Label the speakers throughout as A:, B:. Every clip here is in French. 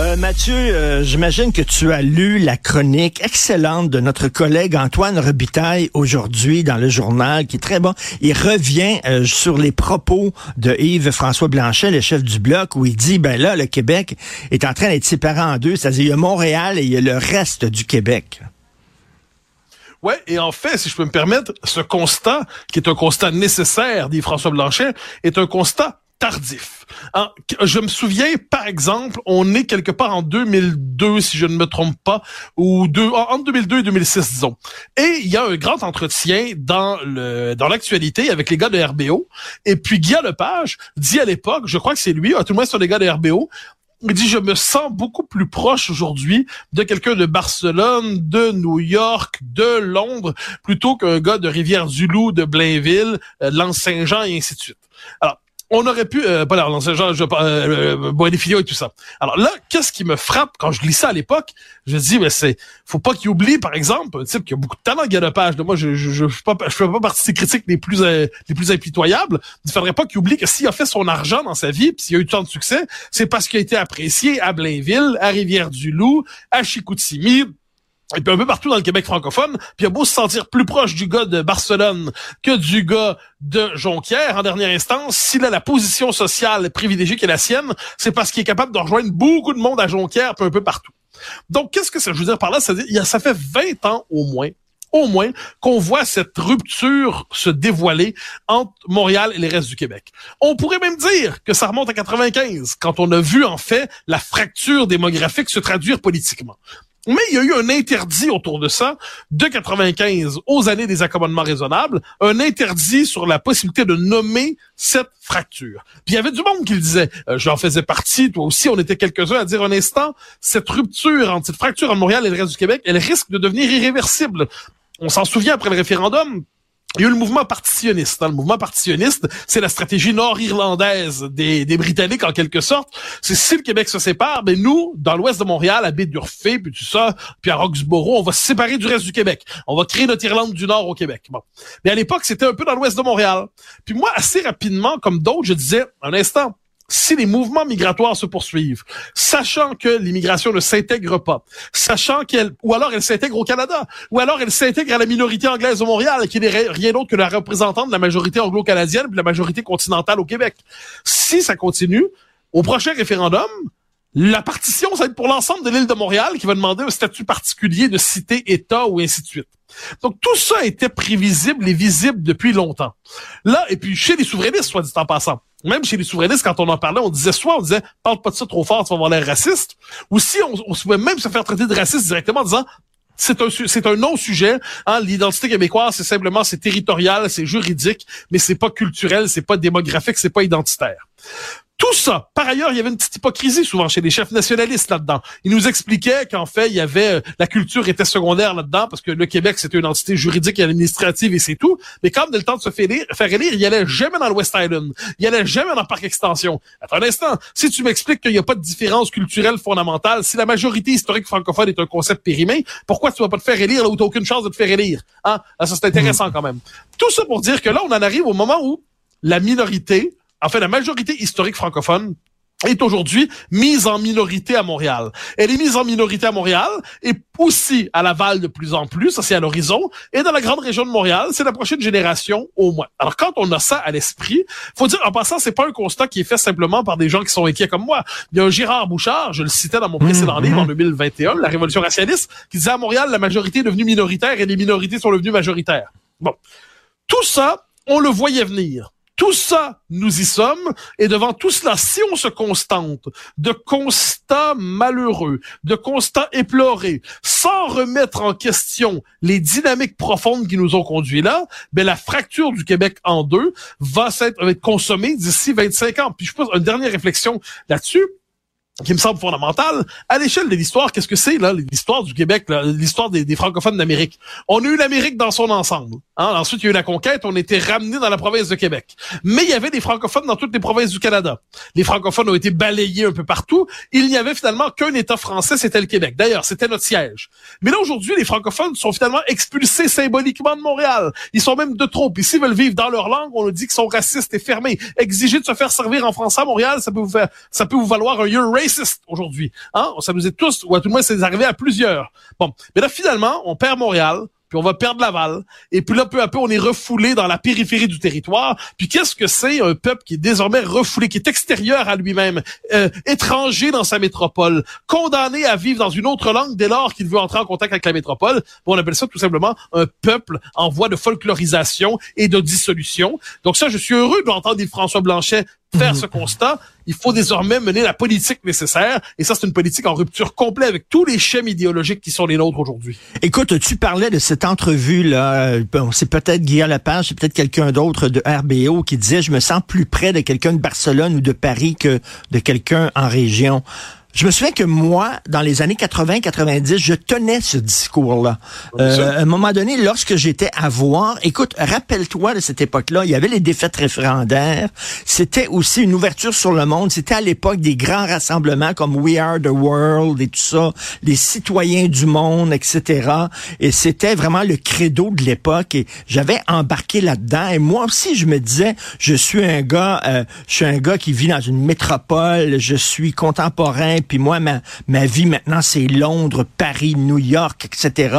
A: Euh, Mathieu, euh, j'imagine que tu as lu la chronique excellente de notre collègue Antoine Robitaille aujourd'hui dans le journal, qui est très bon. Il revient euh, sur les propos de Yves-François Blanchet, le chef du bloc, où il dit, ben là, le Québec est en train d'être séparé en deux, c'est-à-dire il y a Montréal et il y a le reste du Québec.
B: Ouais, et en fait, si je peux me permettre, ce constat, qui est un constat nécessaire, dit François Blanchet, est un constat tardif. Je me souviens, par exemple, on est quelque part en 2002, si je ne me trompe pas, ou deux, entre 2002 et 2006, disons. Et il y a un grand entretien dans le dans l'actualité avec les gars de RBO. Et puis Guy Lepage dit à l'époque, je crois que c'est lui, à tout le moins sur les gars de RBO, il dit, je me sens beaucoup plus proche aujourd'hui de quelqu'un de Barcelone, de New York, de Londres, plutôt qu'un gars de Rivière-du-Loup, de Blainville, euh, de Lens-Saint-Jean et ainsi de suite. Alors, on aurait pu, euh, pas là, genre, je, euh, euh et tout ça. Alors là, qu'est-ce qui me frappe quand je lis ça à l'époque? Je dis, mais c'est, faut pas qu'il oublie, par exemple, un type qui a beaucoup de talent, galopage. Moi, je, je, je, fais pas, je fais pas partie des critiques les plus, euh, les plus impitoyables. Il faudrait pas qu'il oublie que s'il a fait son argent dans sa vie, puis s'il a eu tant de succès, c'est parce qu'il a été apprécié à Blainville, à Rivière-du-Loup, à Chicoutimi, et puis un peu partout dans le Québec francophone, puis il a beau se sentir plus proche du gars de Barcelone que du gars de Jonquière, en dernière instance, s'il a la position sociale privilégiée qui est la sienne, c'est parce qu'il est capable de rejoindre beaucoup de monde à Jonquière, un peu partout. Donc, qu'est-ce que ça veut dire par là? Ça, ça fait 20 ans au moins au moins qu'on voit cette rupture se dévoiler entre Montréal et les restes du Québec. On pourrait même dire que ça remonte à 95, quand on a vu en fait la fracture démographique se traduire politiquement. Mais il y a eu un interdit autour de ça de 95 aux années des accommodements raisonnables, un interdit sur la possibilité de nommer cette fracture. Il y avait du monde qui le disait, euh, j'en faisais partie, toi aussi, on était quelques-uns à dire un instant, cette rupture entre cette fracture en Montréal et le reste du Québec, elle risque de devenir irréversible. On s'en souvient après le référendum, il y a eu le mouvement partitionniste. Hein. Le mouvement partitionniste, c'est la stratégie nord-irlandaise des, des, Britanniques en quelque sorte. C'est si le Québec se sépare, ben nous, dans l'ouest de Montréal, à baie d'Urfé, puis tout ça, puis à Roxborough, on va se séparer du reste du Québec. On va créer notre Irlande du Nord au Québec. Bon. Mais à l'époque, c'était un peu dans l'ouest de Montréal. Puis moi, assez rapidement, comme d'autres, je disais, un instant, si les mouvements migratoires se poursuivent, sachant que l'immigration ne s'intègre pas, sachant qu'elle, ou alors elle s'intègre au Canada, ou alors elle s'intègre à la minorité anglaise de Montréal, qui n'est rien d'autre que la représentante de la majorité anglo-canadienne et de la majorité continentale au Québec. Si ça continue, au prochain référendum, la partition, ça va être pour l'ensemble de l'île de Montréal qui va demander un statut particulier de cité-État ou ainsi de suite. Donc tout ça était prévisible et visible depuis longtemps. Là, et puis chez les souverainistes, soit dit en passant, même chez les souverainistes, quand on en parlait, on disait soit on disait parle pas de ça trop fort, tu vas avoir l'air raciste, ou si on, on pouvait même se faire traiter de raciste directement en disant c'est un c'est un non-sujet. Hein, L'identité québécoise, c'est simplement c'est territorial, c'est juridique, mais c'est pas culturel, c'est pas démographique, c'est pas identitaire. Tout ça. Par ailleurs, il y avait une petite hypocrisie souvent chez les chefs nationalistes là-dedans. Ils nous expliquaient qu'en fait, il y avait euh, la culture était secondaire là-dedans parce que le Québec c'était une entité juridique et administrative et c'est tout. Mais quand a le temps de se faire élire, faire élire, il allait jamais dans le West Island. Il allait jamais dans le parc extension. Attends un instant. Si tu m'expliques qu'il n'y a pas de différence culturelle fondamentale, si la majorité historique francophone est un concept périmé, pourquoi tu vas pas te faire élire là où tu aucune chance de te faire élire? Hein? Ah, Ça c'est intéressant hmm. quand même. Tout ça pour dire que là, on en arrive au moment où la minorité en fait, la majorité historique francophone est aujourd'hui mise en minorité à Montréal. Elle est mise en minorité à Montréal et aussi à Laval de plus en plus, ça c'est à l'horizon, et dans la grande région de Montréal, c'est la prochaine génération au moins. Alors quand on a ça à l'esprit, faut dire en passant, c'est pas un constat qui est fait simplement par des gens qui sont inquiets comme moi. Il y a un Gérard Bouchard, je le citais dans mon précédent mmh, livre en 2021, mmh. La Révolution racialiste, qui disait à Montréal, la majorité est devenue minoritaire et les minorités sont devenues majoritaires. Bon. Tout ça, on le voyait venir. Tout ça, nous y sommes. Et devant tout cela, si on se constante de constats malheureux, de constats éplorés, sans remettre en question les dynamiques profondes qui nous ont conduits là, ben la fracture du Québec en deux va être, consommée d'ici 25 ans. Puis je pose une dernière réflexion là-dessus qui me semble fondamentale. À l'échelle de l'histoire, qu'est-ce que c'est là l'histoire du Québec, l'histoire des, francophones d'Amérique? On a eu l'Amérique dans son ensemble. Hein, ensuite, il y a eu la conquête, on était ramenés dans la province de Québec. Mais il y avait des francophones dans toutes les provinces du Canada. Les francophones ont été balayés un peu partout. Il n'y avait finalement qu'un État français, c'était le Québec. D'ailleurs, c'était notre siège. Mais là, aujourd'hui, les francophones sont finalement expulsés symboliquement de Montréal. Ils sont même de trop. Puis s'ils veulent vivre dans leur langue, on nous dit qu'ils sont racistes et fermés. Exiger de se faire servir en français à Montréal, ça peut vous faire, ça peut vous valoir un year racist aujourd'hui. Hein? Ça nous est tous, ou à tout le moins, c'est arrivé à plusieurs. Bon. Mais là, finalement, on perd Montréal puis on va perdre Laval, et puis là, peu à peu, on est refoulé dans la périphérie du territoire. Puis qu'est-ce que c'est un peuple qui est désormais refoulé, qui est extérieur à lui-même, euh, étranger dans sa métropole, condamné à vivre dans une autre langue dès lors qu'il veut entrer en contact avec la métropole? Bon, on appelle ça tout simplement un peuple en voie de folklorisation et de dissolution. Donc ça, je suis heureux de l'entendre François Blanchet faire ce constat, il faut désormais mener la politique nécessaire. Et ça, c'est une politique en rupture complète avec tous les schèmes idéologiques qui sont les nôtres aujourd'hui.
A: Écoute, tu parlais de cette entrevue-là. Bon, c'est peut-être Guillaume Lepage, c'est peut-être quelqu'un d'autre de RBO qui disait, je me sens plus près de quelqu'un de Barcelone ou de Paris que de quelqu'un en région. Je me souviens que moi, dans les années 80-90, je tenais ce discours-là. Euh, à un moment donné, lorsque j'étais à voir, écoute, rappelle-toi de cette époque-là, il y avait les défaites référendaires. C'était aussi une ouverture sur le monde. C'était à l'époque des grands rassemblements comme We Are the World et tout ça, les citoyens du monde, etc. Et c'était vraiment le credo de l'époque. Et j'avais embarqué là-dedans. Et moi aussi, je me disais, je suis un gars, euh, je suis un gars qui vit dans une métropole. Je suis contemporain puis moi, ma, ma vie maintenant, c'est Londres, Paris, New York, etc.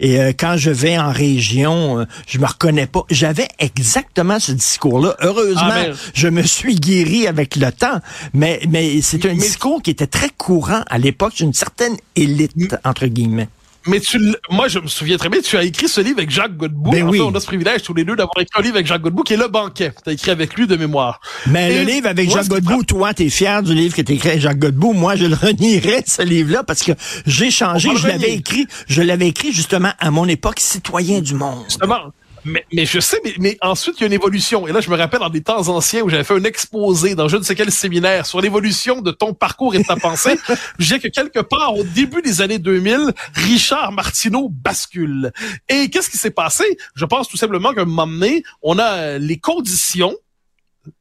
A: Et euh, quand je vais en région, euh, je me reconnais pas. J'avais exactement ce discours-là. Heureusement, ah, je me suis guéri avec le temps. Mais, mais c'est un discours qui était très courant à l'époque d'une certaine élite, entre guillemets.
B: Mais tu, moi, je me souviens très bien, tu as écrit ce livre avec Jacques Godbout.
A: Ben oui.
B: on a ce privilège tous les deux d'avoir écrit un livre avec Jacques Godbout qui est Le Banquet. Tu as écrit avec lui de mémoire.
A: Mais le livre avec Jacques Godbout, toi, tu es fier du livre que tu écrit avec Jacques Godbout. Moi, je le renierais, ce livre-là, parce que j'ai changé. Je l'avais écrit, je l'avais écrit justement à mon époque, citoyen du monde.
B: Justement. Mais, mais je sais, mais, mais, ensuite, il y a une évolution. Et là, je me rappelle dans des temps anciens où j'avais fait un exposé dans je ne sais quel séminaire sur l'évolution de ton parcours et de ta pensée. je disais que quelque part, au début des années 2000, Richard Martineau bascule. Et qu'est-ce qui s'est passé? Je pense tout simplement qu'à un moment donné, on a les conditions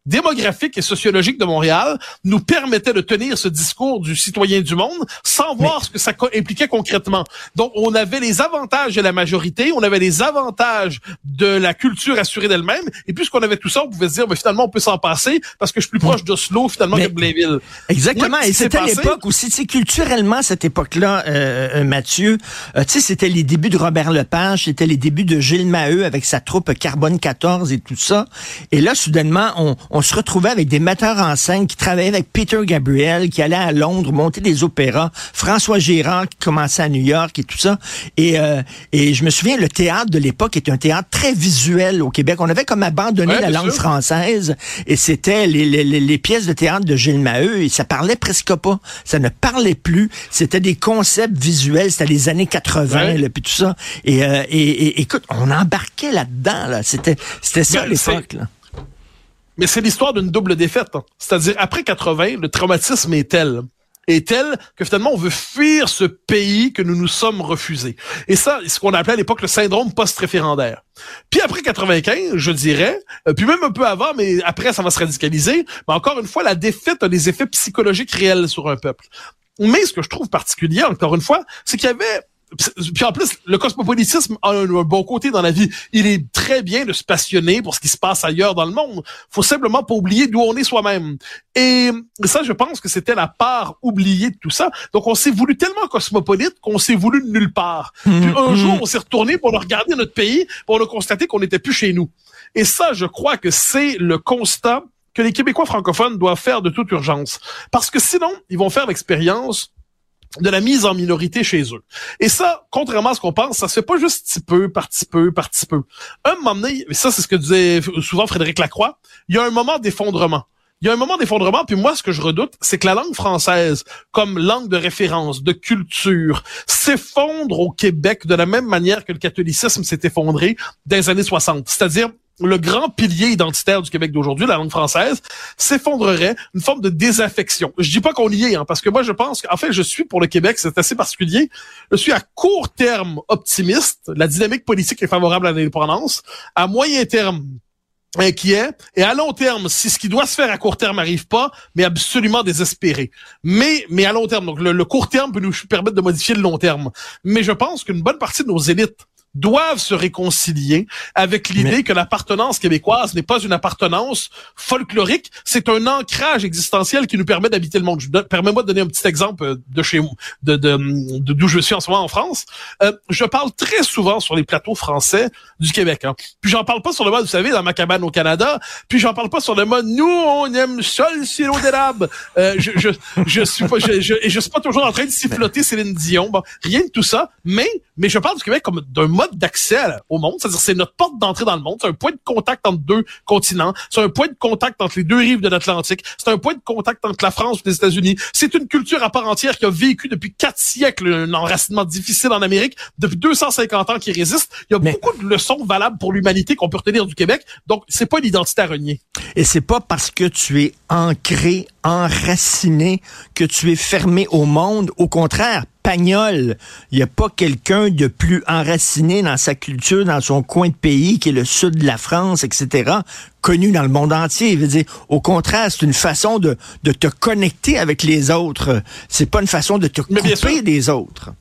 B: démographique et sociologique de Montréal nous permettait de tenir ce discours du citoyen du monde sans voir ce que ça impliquait concrètement. Donc, on avait les avantages de la majorité, on avait les avantages de la culture assurée d'elle-même, et puisqu'on avait tout ça, on pouvait se dire, mais finalement, on peut s'en passer parce que je suis plus proche d'Oslo, finalement, que de Blainville.
A: Exactement, et c'était l'époque aussi, tu sais, culturellement, cette époque-là, euh, euh Mathieu, euh, tu sais, c'était les débuts de Robert Lepage, c'était les débuts de Gilles Maheu avec sa troupe Carbone 14 et tout ça, et là, soudainement, on on se retrouvait avec des metteurs en scène qui travaillaient avec Peter Gabriel, qui allait à Londres monter des opéras, François Gérard qui commençait à New York et tout ça. Et, euh, et je me souviens, le théâtre de l'époque était un théâtre très visuel au Québec. On avait comme abandonné la langue française et c'était les, les, les, pièces de théâtre de Gilles Maheu et ça parlait presque pas. Ça ne parlait plus. C'était des concepts visuels. C'était les années 80, là, puis tout ça. Et, euh, et, et, écoute, on embarquait là-dedans. Là. C'était, c'était ça ben, l'époque.
B: Mais c'est l'histoire d'une double défaite. Hein. C'est-à-dire, après 80, le traumatisme est tel est tel que finalement on veut fuir ce pays que nous nous sommes refusés. Et ça, c'est ce qu'on appelait à l'époque le syndrome post-référendaire. Puis après 95, je dirais, euh, puis même un peu avant, mais après ça va se radicaliser, mais encore une fois, la défaite a des effets psychologiques réels sur un peuple. Mais ce que je trouve particulier, encore une fois, c'est qu'il y avait puis en plus, le cosmopolitisme a un, bon côté dans la vie. Il est très bien de se passionner pour ce qui se passe ailleurs dans le monde. Faut simplement pas oublier d'où on est soi-même. Et ça, je pense que c'était la part oubliée de tout ça. Donc, on s'est voulu tellement cosmopolite qu'on s'est voulu de nulle part. Puis un mm-hmm. jour, on s'est retourné pour regarder notre pays, pour on a constaté qu'on n'était plus chez nous. Et ça, je crois que c'est le constat que les Québécois francophones doivent faire de toute urgence. Parce que sinon, ils vont faire l'expérience de la mise en minorité chez eux. Et ça, contrairement à ce qu'on pense, ça se fait pas juste petit peu, par petit peu, par petit peu. Un moment donné, ça c'est ce que disait souvent Frédéric Lacroix, il y a un moment d'effondrement. Il y a un moment d'effondrement, puis moi, ce que je redoute, c'est que la langue française, comme langue de référence, de culture, s'effondre au Québec de la même manière que le catholicisme s'est effondré dans les années 60. C'est-à-dire, le grand pilier identitaire du Québec d'aujourd'hui, la langue française, s'effondrerait, une forme de désaffection. Je dis pas qu'on y est, hein, parce que moi je pense qu'en fait je suis pour le Québec, c'est assez particulier. Je suis à court terme optimiste, la dynamique politique est favorable à l'indépendance. À moyen terme, inquiet et à long terme si ce qui doit se faire à court terme n'arrive pas mais absolument désespéré mais mais à long terme donc le, le court terme peut nous permettre de modifier le long terme mais je pense qu'une bonne partie de nos élites doivent se réconcilier avec l'idée que l'appartenance québécoise n'est pas une appartenance folklorique, c'est un ancrage existentiel qui nous permet d'habiter le monde. Permets-moi de donner un petit exemple de chez de de d'où je suis en ce moment en France. Euh, je parle très souvent sur les plateaux français du Québec. Hein. Puis j'en parle pas sur le mode, vous savez, dans ma cabane au Canada. Puis j'en parle pas sur le mode, nous on aime seul sirop d'érable. Euh, je, je je suis pas je, je, je suis pas toujours en train de siffloter Céline Dion. Bon, rien de tout ça. Mais mais je parle du Québec comme d'un mode d'accès au monde. C'est-à-dire c'est notre porte d'entrée dans le monde. C'est un point de contact entre deux continents. C'est un point de contact entre les deux rives de l'Atlantique. C'est un point de contact entre la France et les États-Unis. C'est une culture à part entière qui a vécu depuis quatre siècles un enracinement difficile en Amérique, depuis 250 ans qui résiste. Il y a beaucoup de leçons valables pour l'humanité qu'on peut retenir du Québec. Donc, c'est pas une identité à renier.
A: Et c'est pas parce que tu es ancré, enraciné, que tu es fermé au monde. Au contraire, Pagnol, il n'y a pas quelqu'un de plus enraciné dans sa culture, dans son coin de pays, qui est le sud de la France, etc., connu dans le monde entier. Il veut dire, au contraire, c'est une façon de, de te connecter avec les autres. C'est pas une façon de te couper des autres.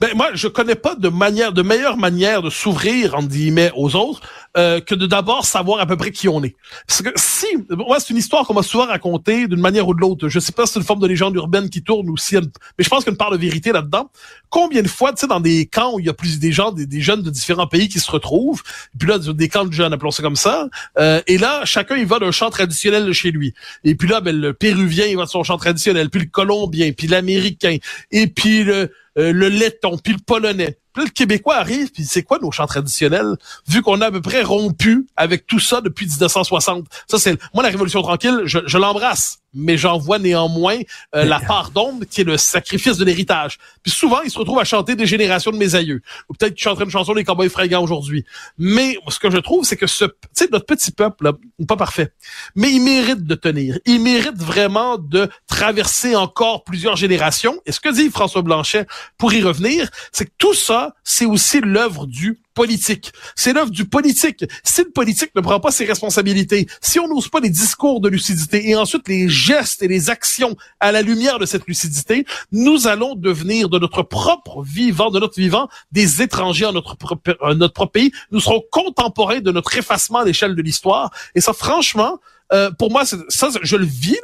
B: Ben moi, je connais pas de manière, de meilleure manière de s'ouvrir entre guillemets aux autres euh, que de d'abord savoir à peu près qui on est. Parce que si, moi, c'est une histoire qu'on m'a souvent racontée d'une manière ou de l'autre. Je sais pas si c'est une forme de légende urbaine qui tourne ou si, mais je pense qu'il y de vérité là-dedans. Combien de fois, tu sais, dans des camps où il y a plus des gens, des, jeunes de différents pays qui se retrouvent, et puis là, des camps de jeunes, appelons ça comme ça, euh, et là, chacun il va d'un chant traditionnel de chez lui. Et puis là, ben, le Péruvien il va de son chant traditionnel, puis le Colombien, puis l'Américain, et puis le euh, le letton, puis le polonais. Puis le Québécois arrive, puis c'est quoi nos chants traditionnels? Vu qu'on a à peu près rompu avec tout ça depuis 1960. Ça, c'est moi la Révolution tranquille, je, je l'embrasse mais j'en vois néanmoins euh, la part d'ombre qui est le sacrifice de l'héritage. Puis souvent, ils se retrouvent à chanter des générations de mes aïeux. Ou peut-être qu'ils chantent une chanson des Cowboys fringants aujourd'hui. Mais ce que je trouve, c'est que ce, tu sais, notre petit peuple, là, pas parfait, mais il mérite de tenir. Il mérite vraiment de traverser encore plusieurs générations. Et ce que dit François Blanchet, pour y revenir, c'est que tout ça, c'est aussi l'œuvre du politique. C'est l'œuvre du politique. Si le politique ne prend pas ses responsabilités, si on n'ose pas les discours de lucidité et ensuite les gestes et les actions à la lumière de cette lucidité, nous allons devenir de notre propre vivant, de notre vivant, des étrangers à notre propre, notre propre pays. Nous serons contemporains de notre effacement à l'échelle de l'histoire. Et ça, franchement, euh, pour moi, ça, je le vis.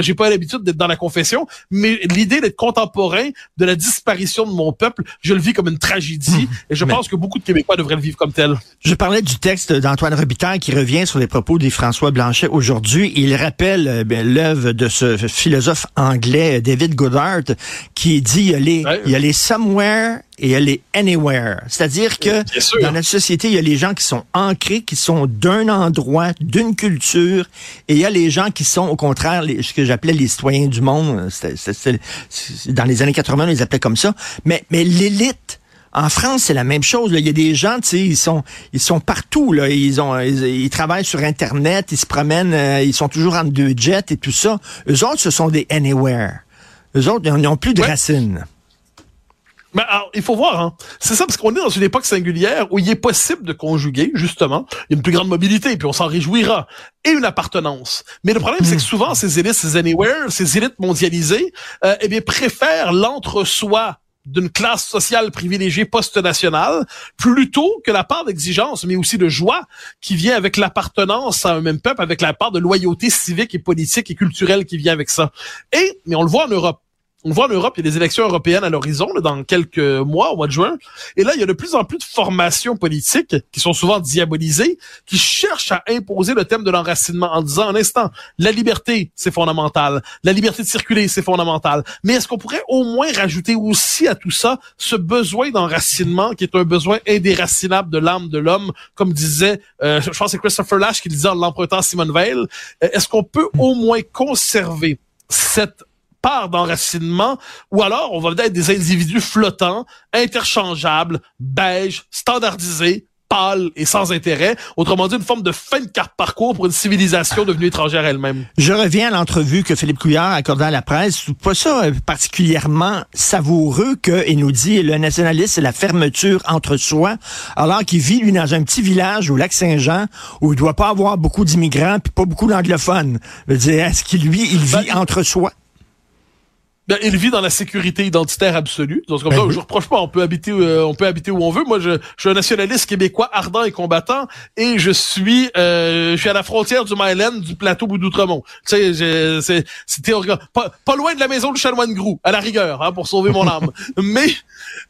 B: J'ai pas l'habitude d'être dans la confession, mais l'idée d'être contemporain de la disparition de mon peuple, je le vis comme une tragédie. Mmh. et je pense que beaucoup de Québécois devraient le vivre comme tel.
A: Je parlais du texte d'Antoine Robitaille qui revient sur les propos des François Blanchet aujourd'hui. Il rappelle euh, ben, l'œuvre de ce philosophe anglais David Goodhart qui dit il y a les, il y a les somewhere et elle est anywhere. C'est-à-dire que dans notre société, il y a les gens qui sont ancrés, qui sont d'un endroit, d'une culture, et il y a les gens qui sont, au contraire, les, ce que j'appelais les citoyens du monde. dans les années 80, on les appelait comme ça. Mais, mais l'élite, en France, c'est la même chose. Il y a des gens, tu sais, ils sont, ils sont partout. Là. Ils ont, ils, travaillent sur Internet, ils se promènent, euh, ils sont toujours en deux jets et tout ça. Eux autres, ce sont des anywhere. Eux autres, ils n'ont plus de racines.
B: Mais alors, il faut voir, hein. C'est ça, parce qu'on est dans une époque singulière où il est possible de conjuguer, justement, une plus grande mobilité, puis on s'en réjouira, et une appartenance. Mais le problème, c'est que hmm. souvent, ces élites, ces anywhere, ces élites mondialisées, euh, eh bien, préfèrent l'entre-soi d'une classe sociale privilégiée post-nationale, plutôt que la part d'exigence, mais aussi de joie qui vient avec l'appartenance à un même peuple, avec la part de loyauté civique et politique et culturelle qui vient avec ça. Et, mais on le voit en Europe on voit en Europe, il y a des élections européennes à l'horizon dans quelques mois, au mois de juin. Et là, il y a de plus en plus de formations politiques qui sont souvent diabolisées, qui cherchent à imposer le thème de l'enracinement en disant un instant, la liberté, c'est fondamental. La liberté de circuler, c'est fondamental. Mais est-ce qu'on pourrait au moins rajouter aussi à tout ça ce besoin d'enracinement qui est un besoin indéracinable de l'âme de l'homme, comme disait, euh, je pense que c'est Christopher Lash qui disait en l'empruntant Simone Veil. Euh, est-ce qu'on peut au moins conserver cette part d'enracinement, ou alors on va être des individus flottants, interchangeables, beige, standardisés, pâle et sans intérêt. Autrement dit, une forme de fin de carte parcours pour une civilisation devenue étrangère elle-même.
A: Je reviens à l'entrevue que Philippe Couillard a accordée à la presse. Pas ça euh, particulièrement savoureux qu'il nous dit le nationaliste, c'est la fermeture entre soi, alors qu'il vit, lui, dans un petit village au lac Saint-Jean où il doit pas avoir beaucoup d'immigrants puis pas beaucoup d'anglophones. Je veux dire, est-ce qu'il, lui, il vit
B: Ben,
A: entre soi?
B: Il vit dans la sécurité identitaire absolue. Donc, comme
A: Ben
B: ça,
A: oui.
B: je reproche pas. On peut habiter, euh, on peut habiter où on veut. Moi, je, je suis un nationaliste québécois ardent et combattant, et je suis, euh, je suis à la frontière du Myland, du plateau ou d'Outremont. Tu sais, c'est, c'est théorique. Pas, pas loin de la maison du chanoine Grou, à la rigueur, hein, pour sauver mon âme. mais,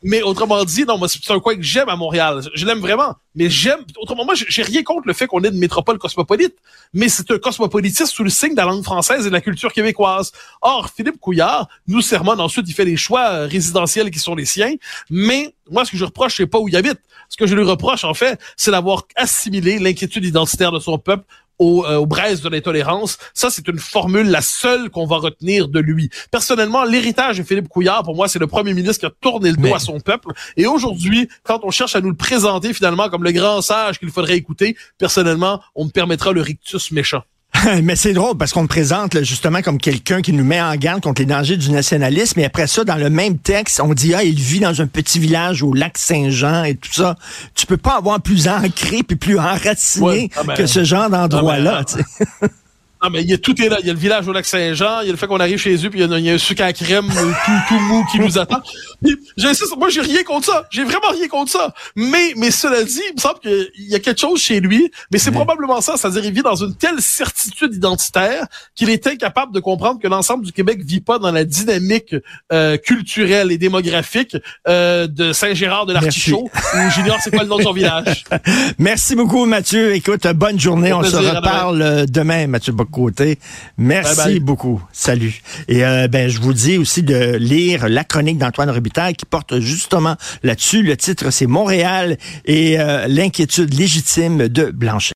B: mais autrement dit, non, moi, c'est un coin que j'aime à Montréal. Je l'aime vraiment. Mais j'aime, autrement, moi, j'ai- rien contre le fait qu'on ait une métropole cosmopolite, mais c'est un cosmopolitisme sous le signe de la langue française et de la culture québécoise. Or, Philippe Couillard nous sermonne ensuite, il fait les choix euh, résidentiels qui sont les siens, mais moi, ce que je reproche, c'est pas où il habite. Ce que je lui reproche, en fait, c'est d'avoir assimilé l'inquiétude identitaire de son peuple au, euh, aux braises de l'intolérance. Ça, c'est une formule, la seule qu'on va retenir de lui. Personnellement, l'héritage de Philippe Couillard, pour moi, c'est le premier ministre qui a tourné le dos
A: Mais-
B: à son peuple. Et aujourd'hui, quand on cherche à nous le présenter finalement comme le grand sage qu'il faudrait écouter, personnellement, on me permettra le rictus méchant.
A: Mais c'est drôle parce qu'on le présente là, justement comme quelqu'un qui nous met en garde contre les dangers du nationalisme. Et après ça, dans le même texte, on dit ah il vit dans un petit village au lac Saint-Jean et tout ça. Tu peux pas avoir plus ancré puis plus enraciné
B: Ouais. Ah ben-
A: que ce genre d'endroit-là.
B: Ah
A: tu sais.
B: Non, mais il y a tout est là. Il y a le village au lac Saint-Jean, il y a le fait qu'on arrive chez eux, puis il y y a un sucre à crème euh, tout, tout mou qui nous attend. J'insiste, moi, j'ai rien contre ça. J'ai vraiment rien contre ça. Mais, mais cela dit, il me semble qu'il y a quelque chose chez lui, mais c'est probablement ça. C'est-à-dire, il vit dans une telle certitude identitaire qu'il est incapable de comprendre que l'ensemble du Québec vit pas dans la dynamique euh, culturelle et démographique euh, de Saint-Gérard de l'Artichaut, où j'ignore c'est quoi le nom de son village.
A: Merci beaucoup Mathieu. Écoute, bonne journée. On se
B: plaisir,
A: reparle euh, demain, Mathieu Merci
B: Bye bye.
A: beaucoup. Salut. Et euh, ben je vous dis aussi de lire la chronique d'Antoine Robitaille qui porte justement là-dessus. Le titre c'est Montréal et euh, l'inquiétude légitime de Blanchet.